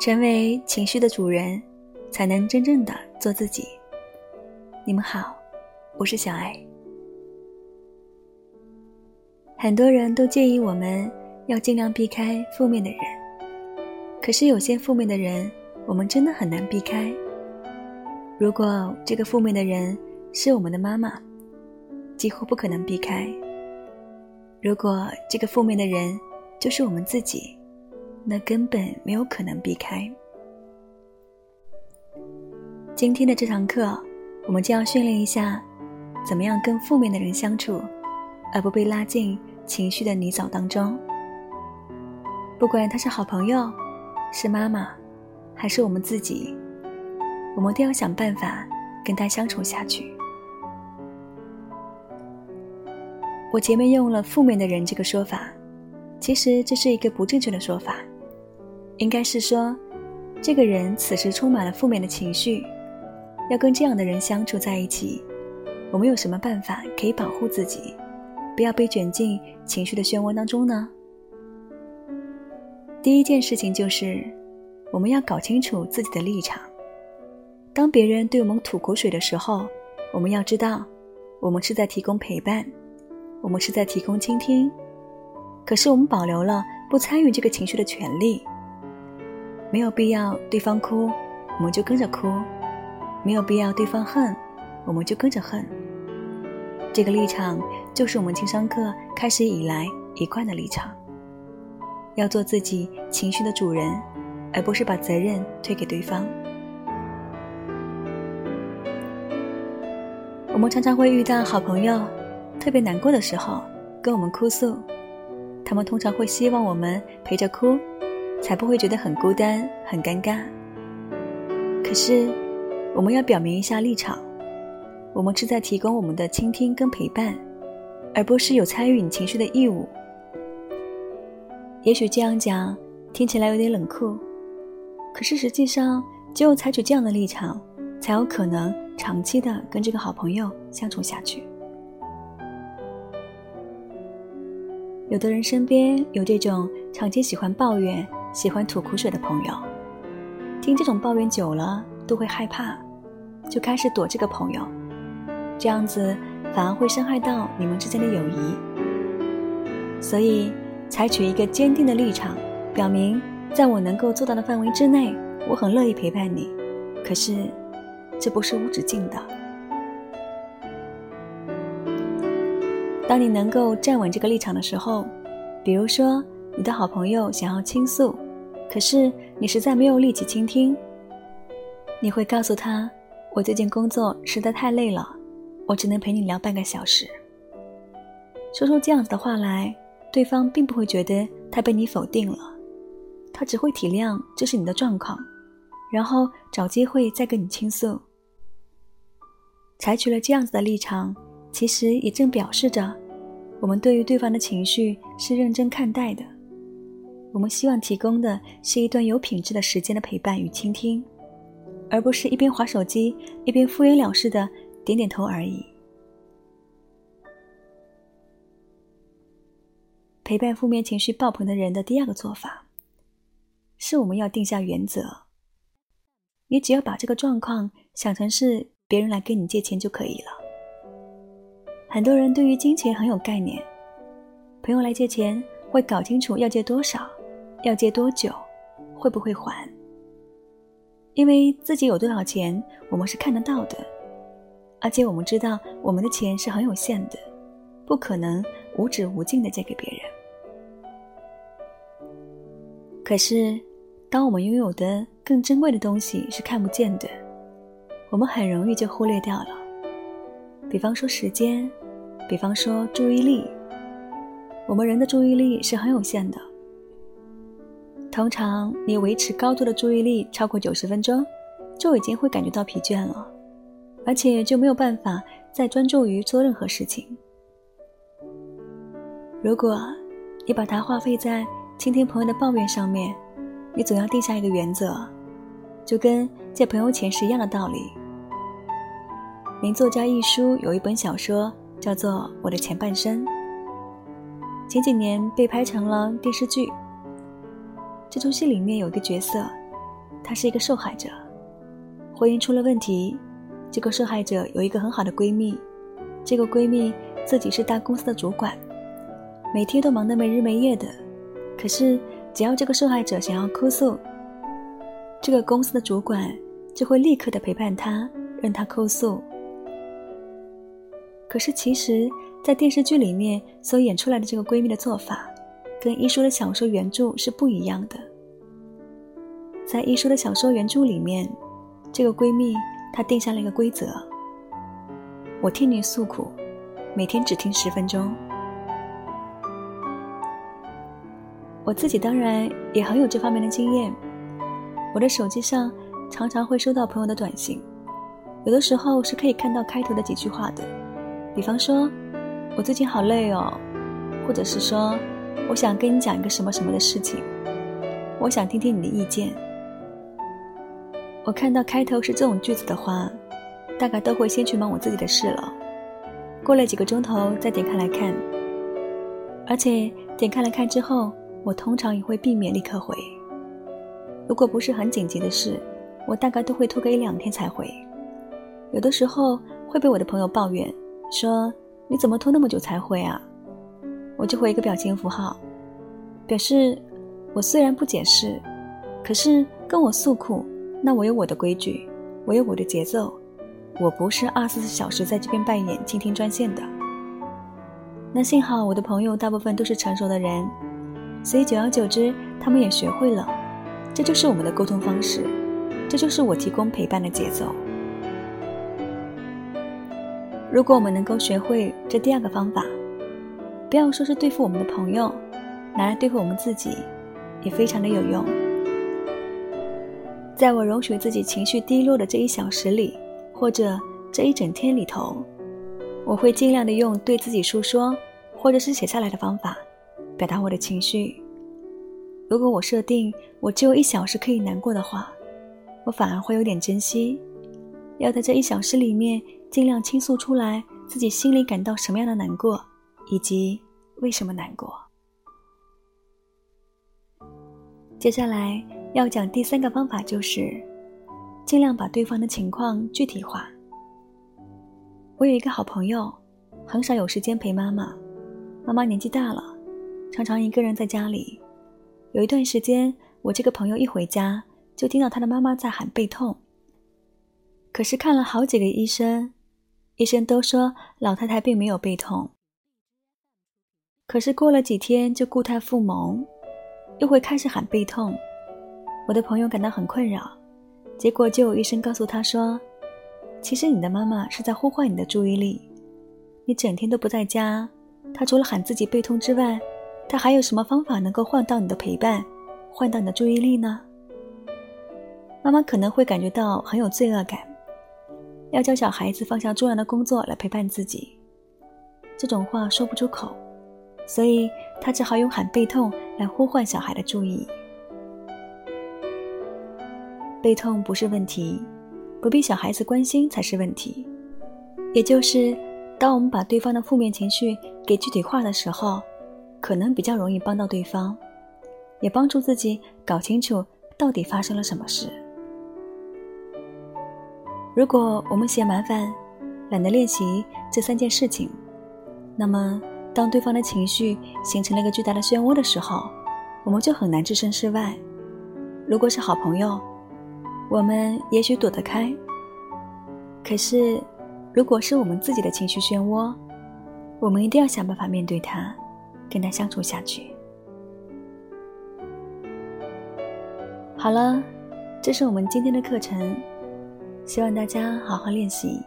成为情绪的主人，才能真正的做自己。你们好，我是小爱。很多人都建议我们要尽量避开负面的人，可是有些负面的人，我们真的很难避开。如果这个负面的人是我们的妈妈，几乎不可能避开；如果这个负面的人就是我们自己。那根本没有可能避开。今天的这堂课，我们就要训练一下，怎么样跟负面的人相处，而不被拉进情绪的泥沼当中。不管他是好朋友，是妈妈，还是我们自己，我们都要想办法跟他相处下去。我前面用了“负面的人”这个说法，其实这是一个不正确的说法。应该是说，这个人此时充满了负面的情绪，要跟这样的人相处在一起，我们有什么办法可以保护自己，不要被卷进情绪的漩涡当中呢？第一件事情就是，我们要搞清楚自己的立场。当别人对我们吐苦水的时候，我们要知道，我们是在提供陪伴，我们是在提供倾听，可是我们保留了不参与这个情绪的权利。没有必要对方哭，我们就跟着哭；没有必要对方恨，我们就跟着恨。这个立场就是我们情商课开始以来一贯的立场。要做自己情绪的主人，而不是把责任推给对方。我们常常会遇到好朋友特别难过的时候跟我们哭诉，他们通常会希望我们陪着哭。才不会觉得很孤单、很尴尬。可是，我们要表明一下立场：我们是在提供我们的倾听跟陪伴，而不是有参与你情绪的义务。也许这样讲听起来有点冷酷，可是实际上，只有采取这样的立场，才有可能长期的跟这个好朋友相处下去。有的人身边有这种长期喜欢抱怨。喜欢吐苦水的朋友，听这种抱怨久了都会害怕，就开始躲这个朋友，这样子反而会伤害到你们之间的友谊。所以，采取一个坚定的立场，表明在我能够做到的范围之内，我很乐意陪伴你。可是，这不是无止境的。当你能够站稳这个立场的时候，比如说你的好朋友想要倾诉。可是你实在没有力气倾听，你会告诉他：“我最近工作实在太累了，我只能陪你聊半个小时。”说出这样子的话来，对方并不会觉得他被你否定了，他只会体谅这是你的状况，然后找机会再跟你倾诉。采取了这样子的立场，其实也正表示着我们对于对方的情绪是认真看待的。我们希望提供的是一段有品质的时间的陪伴与倾听，而不是一边划手机一边敷衍了事的点点头而已。陪伴负面情绪爆棚的人的第二个做法，是我们要定下原则。你只要把这个状况想成是别人来跟你借钱就可以了。很多人对于金钱很有概念，朋友来借钱会搞清楚要借多少。要借多久？会不会还？因为自己有多少钱，我们是看得到的，而且我们知道我们的钱是很有限的，不可能无止无尽的借给别人。可是，当我们拥有的更珍贵的东西是看不见的，我们很容易就忽略掉了。比方说时间，比方说注意力，我们人的注意力是很有限的。通常，你维持高度的注意力超过九十分钟，就已经会感觉到疲倦了，而且就没有办法再专注于做任何事情。如果你把它花费在倾听朋友的抱怨上面，你总要定下一个原则，就跟借朋友钱是一样的道理。名作家一书有一本小说叫做《我的前半生》，前几年被拍成了电视剧。这出戏里面有一个角色，她是一个受害者，婚姻出了问题，这个受害者有一个很好的闺蜜，这个闺蜜自己是大公司的主管，每天都忙得没日没夜的。可是，只要这个受害者想要哭诉，这个公司的主管就会立刻的陪伴他，任他哭诉。可是，其实，在电视剧里面所演出来的这个闺蜜的做法，跟一书的小说原著是不一样的。在一书的小说原著里面，这个闺蜜她定下了一个规则：我替你诉苦，每天只听十分钟。我自己当然也很有这方面的经验，我的手机上常常会收到朋友的短信，有的时候是可以看到开头的几句话的，比方说“我最近好累哦”，或者是说“我想跟你讲一个什么什么的事情，我想听听你的意见”。我看到开头是这种句子的话，大概都会先去忙我自己的事了，过了几个钟头再点开来看，而且点开来看之后。我通常也会避免立刻回。如果不是很紧急的事，我大概都会拖个一两天才回。有的时候会被我的朋友抱怨，说你怎么拖那么久才回啊？我就回一个表情符号，表示我虽然不解释，可是跟我诉苦，那我有我的规矩，我有我的节奏，我不是二十四小时在这边扮演倾听专线的。那幸好我的朋友大部分都是成熟的人。所以久而久之，他们也学会了，这就是我们的沟通方式，这就是我提供陪伴的节奏。如果我们能够学会这第二个方法，不要说是对付我们的朋友，拿来对付我们自己，也非常的有用。在我容许自己情绪低落的这一小时里，或者这一整天里头，我会尽量的用对自己诉说，或者是写下来的方法。表达我的情绪。如果我设定我只有一小时可以难过的话，我反而会有点珍惜，要在这一小时里面尽量倾诉出来自己心里感到什么样的难过，以及为什么难过。接下来要讲第三个方法，就是尽量把对方的情况具体化。我有一个好朋友，很少有时间陪妈妈，妈妈年纪大了。常常一个人在家里，有一段时间，我这个朋友一回家就听到他的妈妈在喊背痛。可是看了好几个医生，医生都说老太太并没有背痛。可是过了几天就固态复萌，又会开始喊背痛。我的朋友感到很困扰，结果就有医生告诉他说：“其实你的妈妈是在呼唤你的注意力，你整天都不在家，她除了喊自己背痛之外。”他还有什么方法能够换到你的陪伴，换到你的注意力呢？妈妈可能会感觉到很有罪恶感，要教小孩子放下重要的工作来陪伴自己，这种话说不出口，所以他只好用喊背痛来呼唤小孩的注意。背痛不是问题，不必小孩子关心才是问题。也就是，当我们把对方的负面情绪给具体化的时候。可能比较容易帮到对方，也帮助自己搞清楚到底发生了什么事。如果我们嫌麻烦，懒得练习这三件事情，那么当对方的情绪形成了一个巨大的漩涡的时候，我们就很难置身事外。如果是好朋友，我们也许躲得开；可是，如果是我们自己的情绪漩涡，我们一定要想办法面对它。跟他相处下去。好了，这是我们今天的课程，希望大家好好练习。